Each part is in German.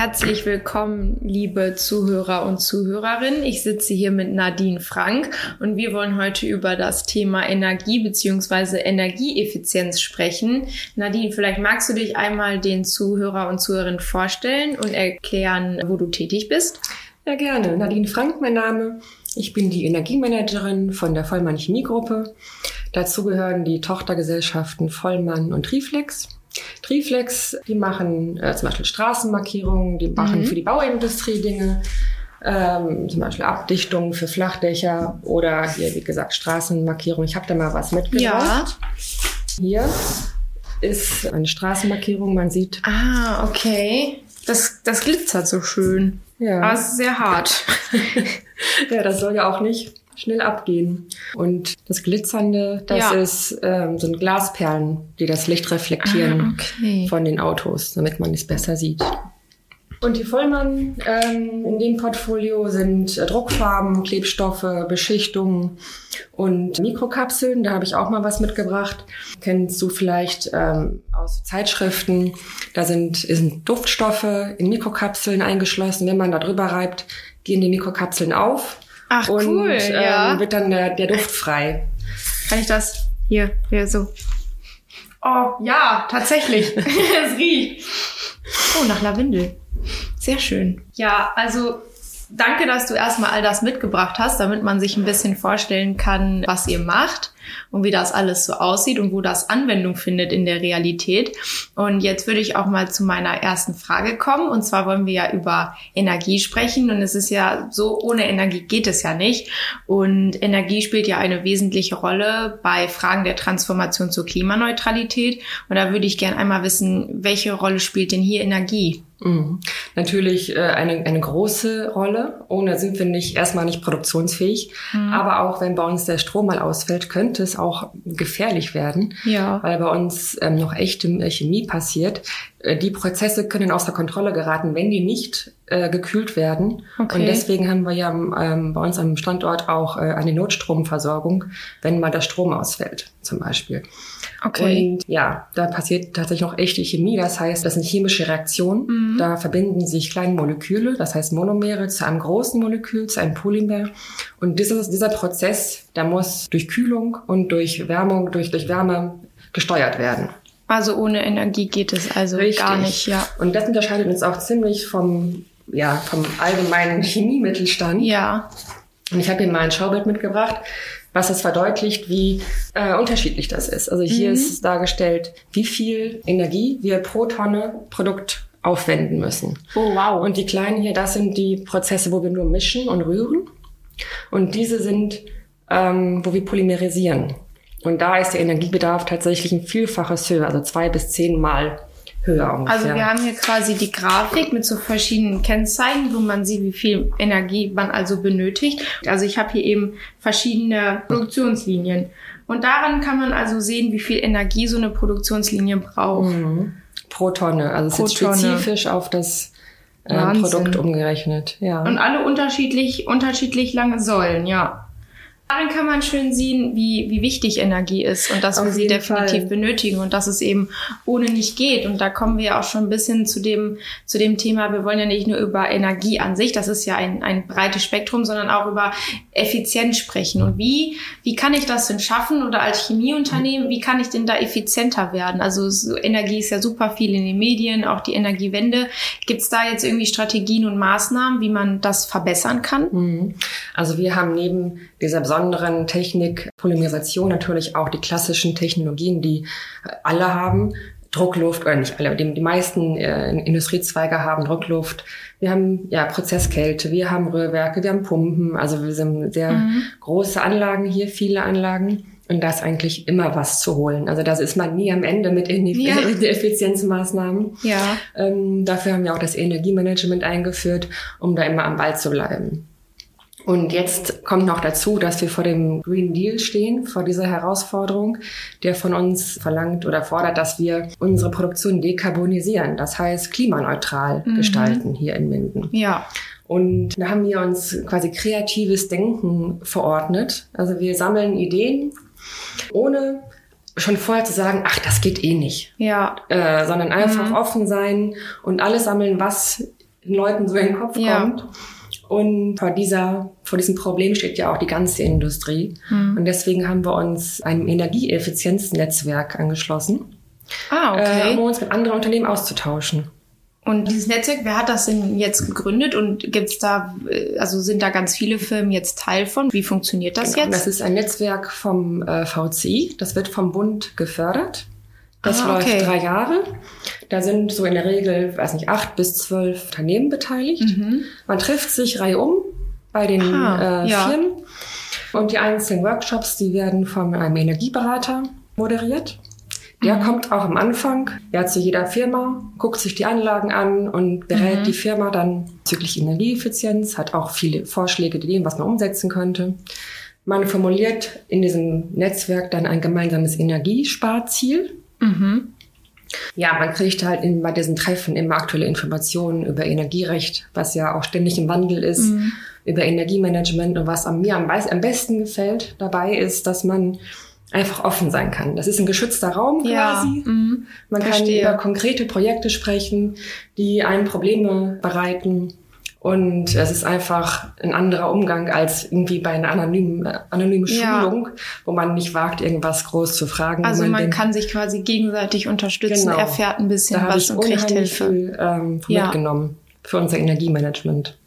Herzlich willkommen, liebe Zuhörer und Zuhörerinnen. Ich sitze hier mit Nadine Frank und wir wollen heute über das Thema Energie bzw. Energieeffizienz sprechen. Nadine, vielleicht magst du dich einmal den Zuhörer und Zuhörerinnen vorstellen und erklären, wo du tätig bist? Ja, gerne. Nadine Frank, mein Name. Ich bin die Energiemanagerin von der Vollmann Chemiegruppe. Dazu gehören die Tochtergesellschaften Vollmann und Triflex. Triflex, die machen äh, zum Beispiel Straßenmarkierungen, die machen mhm. für die Bauindustrie Dinge, ähm, zum Beispiel Abdichtungen für Flachdächer oder hier, wie gesagt, Straßenmarkierungen. Ich habe da mal was mitgebracht. Ja. Hier ist eine Straßenmarkierung, man sieht. Ah, okay. Das, das glitzert so schön. Ja. Aber es ist sehr hart. ja, das soll ja auch nicht schnell abgehen. Und das Glitzernde, das ja. ist ähm, so ein Glasperlen, die das Licht reflektieren ah, okay. von den Autos, damit man es besser sieht. Und die Vollmann ähm, in dem Portfolio sind äh, Druckfarben, Klebstoffe, Beschichtungen und Mikrokapseln. Da habe ich auch mal was mitgebracht. Kennst du vielleicht ähm, aus Zeitschriften? Da sind, sind Duftstoffe in Mikrokapseln eingeschlossen. Wenn man da drüber reibt, gehen die Mikrokapseln auf Ach und, cool, ähm, ja. wird dann der, der Duft frei. Kann ich das hier, hier so? Oh, ja, tatsächlich. es riecht. Oh, nach Lavendel. Sehr schön. Ja, also danke, dass du erstmal all das mitgebracht hast, damit man sich ein bisschen vorstellen kann, was ihr macht und wie das alles so aussieht und wo das Anwendung findet in der Realität. Und jetzt würde ich auch mal zu meiner ersten Frage kommen. Und zwar wollen wir ja über Energie sprechen. Und es ist ja so, ohne Energie geht es ja nicht. Und Energie spielt ja eine wesentliche Rolle bei Fragen der Transformation zur Klimaneutralität. Und da würde ich gerne einmal wissen, welche Rolle spielt denn hier Energie? Mhm. Natürlich äh, eine, eine große Rolle. Ohne sind wir nicht erstmal nicht produktionsfähig. Mhm. Aber auch wenn bei uns der Strom mal ausfällt, könnte es auch gefährlich werden, ja. weil bei uns ähm, noch echte Chemie passiert. Äh, die Prozesse können außer Kontrolle geraten, wenn die nicht äh, gekühlt werden. Okay. Und deswegen haben wir ja ähm, bei uns am Standort auch äh, eine Notstromversorgung, wenn mal der Strom ausfällt, zum Beispiel. Okay. Und ja, da passiert tatsächlich noch echte Chemie. Das heißt, das sind chemische Reaktionen. Mhm. Da verbinden sich kleine Moleküle, das heißt Monomere, zu einem großen Molekül, zu einem Polymer. Und dieses, dieser Prozess, der muss durch Kühlung und durch Wärmung, durch, durch Wärme gesteuert werden. Also ohne Energie geht es also Richtig. gar nicht, ja. Und das unterscheidet uns auch ziemlich vom, ja, vom allgemeinen Chemiemittelstand. Ja. Und ich habe hier mal ein Schaubild mitgebracht was das verdeutlicht, wie äh, unterschiedlich das ist. Also hier mhm. ist dargestellt, wie viel Energie wir pro Tonne Produkt aufwenden müssen. Oh, wow. Und die kleinen hier, das sind die Prozesse, wo wir nur mischen und rühren. Und diese sind, ähm, wo wir polymerisieren. Und da ist der Energiebedarf tatsächlich ein Vielfaches höher, also zwei bis zehnmal höher ungefähr. Also wir haben hier quasi die Grafik mit so verschiedenen Kennzeichen, wo man sieht, wie viel Energie man also benötigt. Also ich habe hier eben verschiedene Produktionslinien. Und daran kann man also sehen, wie viel Energie so eine Produktionslinie braucht. Mhm. Pro Tonne. Also Pro es ist spezifisch auf das äh, Produkt umgerechnet. Ja. Und alle unterschiedlich, unterschiedlich lange Säulen, ja. Darin kann man schön sehen, wie, wie wichtig Energie ist und dass Auf wir sie definitiv Fall. benötigen und dass es eben ohne nicht geht. Und da kommen wir ja auch schon ein bisschen zu dem, zu dem Thema, wir wollen ja nicht nur über Energie an sich, das ist ja ein, ein breites Spektrum, sondern auch über Effizienz sprechen. Und wie, wie kann ich das denn schaffen oder als Chemieunternehmen, wie kann ich denn da effizienter werden? Also so Energie ist ja super viel in den Medien, auch die Energiewende. Gibt es da jetzt irgendwie Strategien und Maßnahmen, wie man das verbessern kann? Mhm. Also wir haben neben dieser besonderen Technik, Polymerisation natürlich auch die klassischen Technologien, die alle haben. Druckluft, oder nicht alle, die, die meisten äh, Industriezweige haben Druckluft. Wir haben ja Prozesskälte, wir haben Rührwerke, wir haben Pumpen. Also wir sind sehr mhm. große Anlagen hier, viele Anlagen. Und da ist eigentlich immer was zu holen. Also da ist man nie am Ende mit in die, ja. Effizienzmaßnahmen. Ja. Ähm, dafür haben wir auch das Energiemanagement eingeführt, um da immer am Ball zu bleiben. Und jetzt kommt noch dazu, dass wir vor dem Green Deal stehen, vor dieser Herausforderung, der von uns verlangt oder fordert, dass wir unsere Produktion dekarbonisieren, das heißt klimaneutral mhm. gestalten hier in Minden. Ja. Und da haben wir uns quasi kreatives Denken verordnet. Also wir sammeln Ideen, ohne schon vorher zu sagen, ach, das geht eh nicht. Ja. Äh, sondern einfach mhm. offen sein und alles sammeln, was den Leuten so in den Kopf ja. kommt. Und vor dieser, vor diesem Problem steht ja auch die ganze Industrie. Mhm. Und deswegen haben wir uns einem Energieeffizienznetzwerk angeschlossen, ah, okay. äh, um uns mit anderen Unternehmen auszutauschen. Und dieses Netzwerk, wer hat das denn jetzt gegründet und gibt's da, äh, also sind da ganz viele Firmen jetzt Teil von? Wie funktioniert das genau, jetzt? Das ist ein Netzwerk vom äh, VCI, das wird vom Bund gefördert. Das ah, okay. läuft drei Jahre. Da sind so in der Regel, weiß nicht, acht bis zwölf Unternehmen beteiligt. Mhm. Man trifft sich Reihe um bei den ah, äh, ja. Firmen. Und die einzelnen Workshops, die werden von einem Energieberater moderiert. Der mhm. kommt auch am Anfang, ja, zu jeder Firma, guckt sich die Anlagen an und berät mhm. die Firma dann bezüglich Energieeffizienz, hat auch viele Vorschläge, Ideen, was man umsetzen könnte. Man formuliert in diesem Netzwerk dann ein gemeinsames Energiesparziel. Mhm. Ja, man kriegt halt in, bei diesen Treffen immer aktuelle Informationen über Energierecht, was ja auch ständig im Wandel ist, mhm. über Energiemanagement und was am, mir am, am besten gefällt dabei ist, dass man einfach offen sein kann. Das ist ein geschützter Raum quasi. Ja, mm, Man verstehe. kann über konkrete Projekte sprechen, die einem Probleme bereiten. Und es ist einfach ein anderer Umgang als irgendwie bei einer anonymen, anonymen ja. Schulung, wo man nicht wagt, irgendwas groß zu fragen. Also man, man denkt, kann sich quasi gegenseitig unterstützen, genau. erfährt ein bisschen was und kriegt Hilfe. Viel, ähm, ja. mitgenommen für unser Energiemanagement.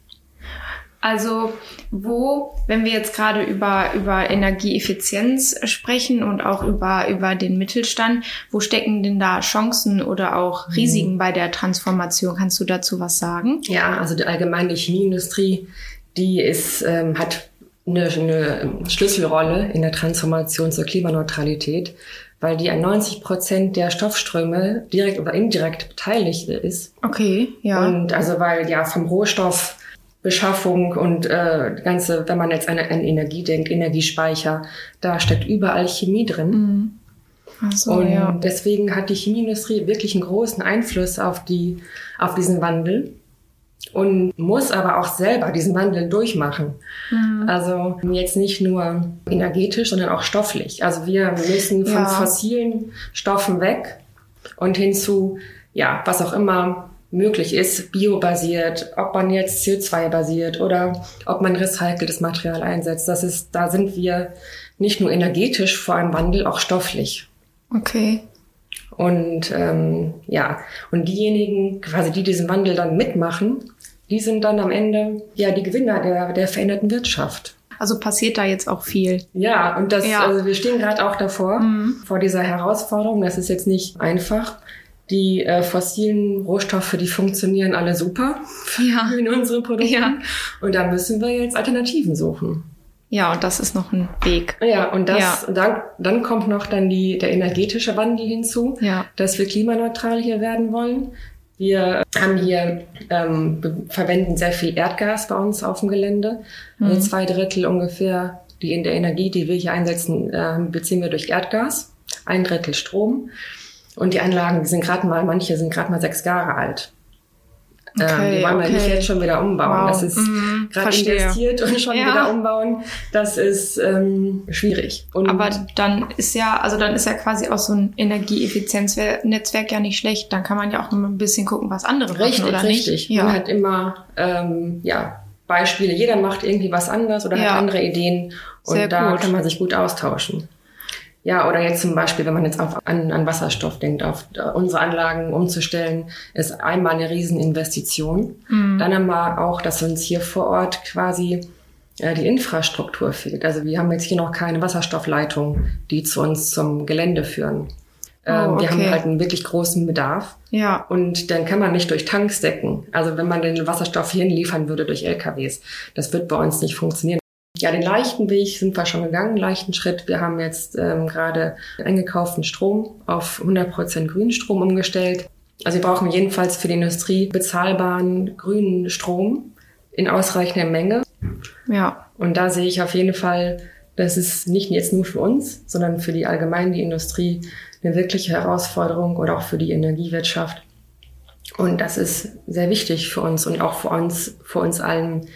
Also wo, wenn wir jetzt gerade über, über Energieeffizienz sprechen und auch über, über den Mittelstand, wo stecken denn da Chancen oder auch mhm. Risiken mhm. bei der Transformation? Kannst du dazu was sagen? Ja, also die allgemeine Chemieindustrie, die ist, ähm, hat eine, eine Schlüsselrolle in der Transformation zur Klimaneutralität, weil die an 90 Prozent der Stoffströme direkt oder indirekt beteiligt ist. Okay, ja. Und also weil ja vom Rohstoff Beschaffung und äh, ganze, wenn man jetzt an, an Energie denkt, Energiespeicher, da steckt überall Chemie drin. Mhm. So, und ja. deswegen hat die Chemieindustrie wirklich einen großen Einfluss auf die, auf diesen Wandel und muss aber auch selber diesen Wandel durchmachen. Mhm. Also jetzt nicht nur energetisch, sondern auch stofflich. Also wir müssen von ja. fossilen Stoffen weg und hin zu, ja, was auch immer möglich ist, biobasiert, ob man jetzt CO2-basiert oder ob man recyceltes Material einsetzt. Das ist, da sind wir nicht nur energetisch vor einem Wandel, auch stofflich. Okay. Und ähm, ja, und diejenigen, quasi die diesen Wandel dann mitmachen, die sind dann am Ende ja die Gewinner der, der veränderten Wirtschaft. Also passiert da jetzt auch viel. Ja, und das, ja. also wir stehen gerade auch davor, mhm. vor dieser Herausforderung. Das ist jetzt nicht einfach. Die äh, fossilen Rohstoffe, die funktionieren alle super ja. in unseren Produkten. Ja. Und da müssen wir jetzt Alternativen suchen. Ja, und das ist noch ein Weg. Ja, und das, ja. Dann, dann kommt noch dann die, der energetische Wandel hinzu, ja. dass wir klimaneutral hier werden wollen. Wir haben hier, ähm, verwenden sehr viel Erdgas bei uns auf dem Gelände. Mhm. Also zwei Drittel ungefähr die in der Energie, die wir hier einsetzen, äh, beziehen wir durch Erdgas. Ein Drittel Strom. Und die Anlagen, die sind gerade mal, manche sind gerade mal sechs Jahre alt. Okay, ähm, die wollen wir okay. nicht jetzt schon wieder umbauen. Wow. Das ist mhm, gerade investiert und schon ja. wieder umbauen. Das ist ähm, schwierig. Und Aber dann ist ja, also dann ist ja quasi auch so ein Energieeffizienznetzwerk ja nicht schlecht. Dann kann man ja auch ein bisschen gucken, was andere richtig, machen oder richtig. nicht. Ja. Man hat immer ähm, ja Beispiele. Jeder macht irgendwie was anderes oder ja. hat andere Ideen und Sehr da gut. kann man sich gut austauschen. Ja, oder jetzt zum Beispiel, wenn man jetzt auf, an, an Wasserstoff denkt, auf unsere Anlagen umzustellen, ist einmal eine Rieseninvestition. Mhm. Dann haben wir auch, dass uns hier vor Ort quasi äh, die Infrastruktur fehlt. Also wir haben jetzt hier noch keine Wasserstoffleitung, die zu uns zum Gelände führen. Ähm, oh, okay. Wir haben halt einen wirklich großen Bedarf. Ja. Und dann kann man nicht durch Tanks decken. Also wenn man den Wasserstoff hierhin liefern würde durch LKWs, das wird bei uns nicht funktionieren. Ja, den leichten Weg sind wir schon gegangen, leichten Schritt. Wir haben jetzt ähm, gerade eingekauften Strom auf 100% Grünstrom umgestellt. Also wir brauchen jedenfalls für die Industrie bezahlbaren grünen Strom in ausreichender Menge. Ja. Und da sehe ich auf jeden Fall, das ist nicht jetzt nur für uns, sondern für die allgemeine Industrie eine wirkliche Herausforderung oder auch für die Energiewirtschaft. Und das ist sehr wichtig für uns und auch für uns, für uns allen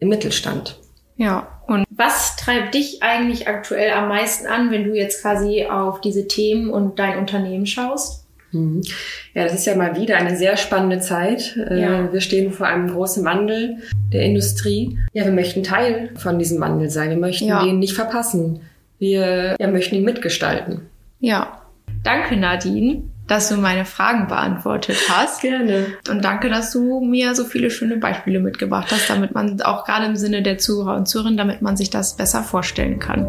im Mittelstand. Ja, und was treibt dich eigentlich aktuell am meisten an, wenn du jetzt quasi auf diese Themen und dein Unternehmen schaust? Mhm. Ja, das ist ja mal wieder eine sehr spannende Zeit. Äh, ja. Wir stehen vor einem großen Wandel der Industrie. Ja, wir möchten Teil von diesem Wandel sein. Wir möchten ja. den nicht verpassen. Wir ja, möchten ihn mitgestalten. Ja. Danke, Nadine, dass du meine Fragen beantwortet hast. Gerne. Und danke, dass du mir so viele schöne Beispiele mitgebracht hast, damit man auch gerade im Sinne der Zuhörer und Zuhörerinnen, damit man sich das besser vorstellen kann.